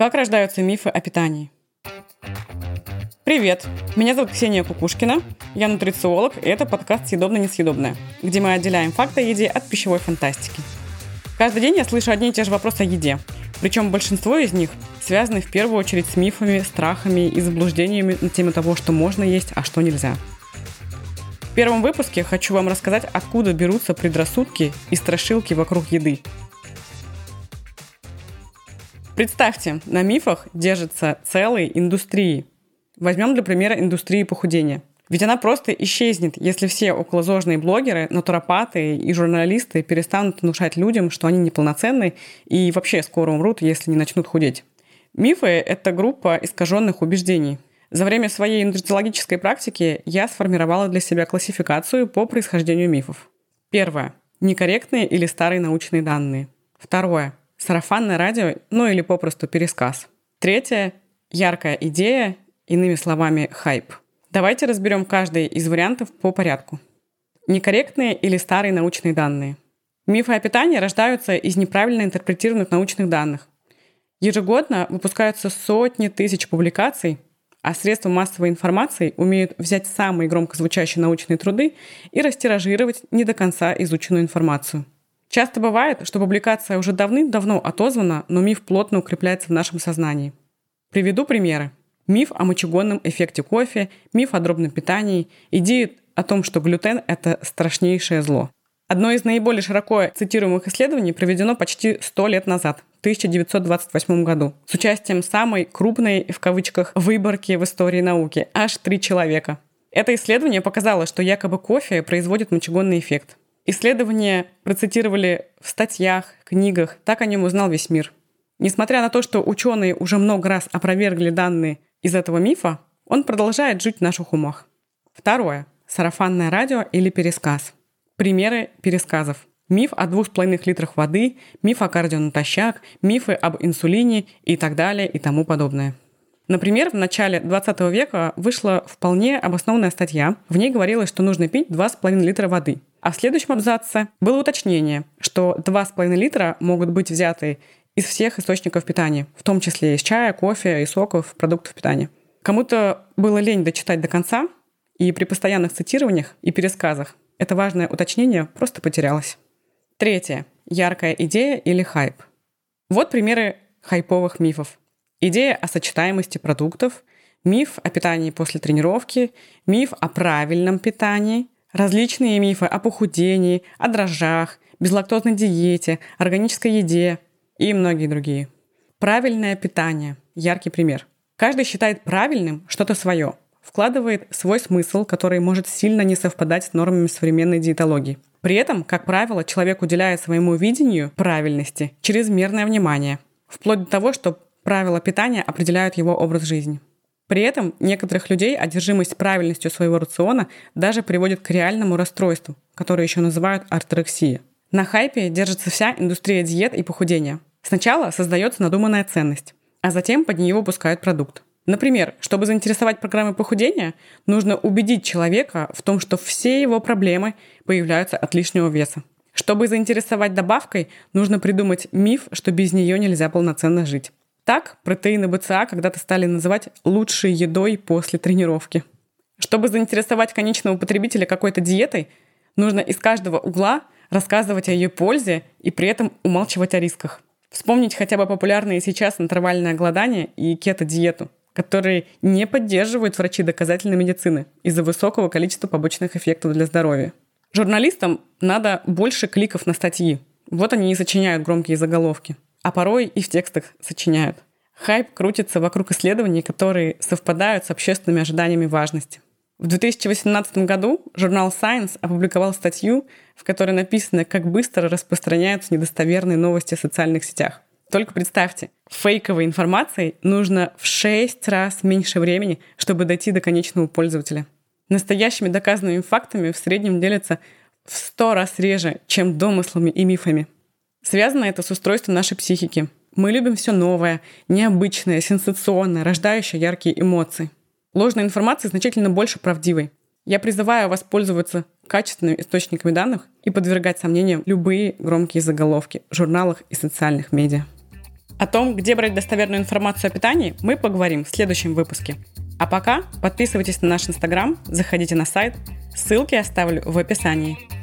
Как рождаются мифы о питании? Привет! Меня зовут Ксения Кукушкина, я нутрициолог, и это подкаст «Съедобно-несъедобное», где мы отделяем факты о еде от пищевой фантастики. Каждый день я слышу одни и те же вопросы о еде, причем большинство из них связаны в первую очередь с мифами, страхами и заблуждениями на тему того, что можно есть, а что нельзя. В первом выпуске хочу вам рассказать, откуда берутся предрассудки и страшилки вокруг еды – Представьте, на мифах держатся целые индустрии. Возьмем для примера индустрию похудения. Ведь она просто исчезнет, если все околозожные блогеры, натуропаты и журналисты перестанут внушать людям, что они неполноценны и вообще скоро умрут, если не начнут худеть. Мифы – это группа искаженных убеждений. За время своей нутрициологической практики я сформировала для себя классификацию по происхождению мифов. Первое. Некорректные или старые научные данные. Второе сарафанное радио, ну или попросту пересказ. Третье – яркая идея, иными словами, хайп. Давайте разберем каждый из вариантов по порядку. Некорректные или старые научные данные. Мифы о питании рождаются из неправильно интерпретированных научных данных. Ежегодно выпускаются сотни тысяч публикаций, а средства массовой информации умеют взять самые громко звучащие научные труды и растиражировать не до конца изученную информацию – Часто бывает, что публикация уже давным-давно отозвана, но миф плотно укрепляется в нашем сознании. Приведу примеры. Миф о мочегонном эффекте кофе, миф о дробном питании, идеи о том, что глютен – это страшнейшее зло. Одно из наиболее широко цитируемых исследований проведено почти 100 лет назад, в 1928 году, с участием самой крупной, в кавычках, выборки в истории науки – аж три человека. Это исследование показало, что якобы кофе производит мочегонный эффект. Исследования процитировали в статьях, книгах, так о нем узнал весь мир. Несмотря на то, что ученые уже много раз опровергли данные из этого мифа, он продолжает жить в наших умах. Второе. Сарафанное радио или пересказ. Примеры пересказов. Миф о двух с половиной литрах воды, миф о кардио мифы об инсулине и так далее и тому подобное. Например, в начале 20 века вышла вполне обоснованная статья. В ней говорилось, что нужно пить 2,5 литра воды. А в следующем абзаце было уточнение, что 2,5 литра могут быть взяты из всех источников питания, в том числе из чая, кофе и соков, продуктов питания. Кому-то было лень дочитать до конца, и при постоянных цитированиях и пересказах это важное уточнение просто потерялось. Третье. Яркая идея или хайп. Вот примеры хайповых мифов. Идея о сочетаемости продуктов, миф о питании после тренировки, миф о правильном питании – Различные мифы о похудении, о дрожжах, безлактозной диете, органической еде и многие другие. Правильное питание – яркий пример. Каждый считает правильным что-то свое, вкладывает свой смысл, который может сильно не совпадать с нормами современной диетологии. При этом, как правило, человек уделяет своему видению правильности чрезмерное внимание, вплоть до того, что правила питания определяют его образ жизни. При этом некоторых людей одержимость правильностью своего рациона даже приводит к реальному расстройству, которое еще называют орторексия. На хайпе держится вся индустрия диет и похудения. Сначала создается надуманная ценность, а затем под нее выпускают продукт. Например, чтобы заинтересовать программой похудения, нужно убедить человека в том, что все его проблемы появляются от лишнего веса. Чтобы заинтересовать добавкой, нужно придумать миф, что без нее нельзя полноценно жить. Так протеины БЦА когда-то стали называть лучшей едой после тренировки. Чтобы заинтересовать конечного потребителя какой-то диетой, нужно из каждого угла рассказывать о ее пользе и при этом умалчивать о рисках. Вспомнить хотя бы популярные сейчас интервальное голодание и кето-диету, которые не поддерживают врачи доказательной медицины из-за высокого количества побочных эффектов для здоровья. Журналистам надо больше кликов на статьи. Вот они и сочиняют громкие заголовки а порой и в текстах сочиняют. Хайп крутится вокруг исследований, которые совпадают с общественными ожиданиями важности. В 2018 году журнал Science опубликовал статью, в которой написано, как быстро распространяются недостоверные новости в социальных сетях. Только представьте, фейковой информацией нужно в 6 раз меньше времени, чтобы дойти до конечного пользователя. Настоящими доказанными фактами в среднем делятся в 100 раз реже, чем домыслами и мифами. Связано это с устройством нашей психики. Мы любим все новое, необычное, сенсационное, рождающее яркие эмоции. Ложная информация значительно больше правдивой. Я призываю вас пользоваться качественными источниками данных и подвергать сомнениям любые громкие заголовки в журналах и социальных медиа. О том, где брать достоверную информацию о питании, мы поговорим в следующем выпуске. А пока подписывайтесь на наш инстаграм, заходите на сайт, ссылки оставлю в описании.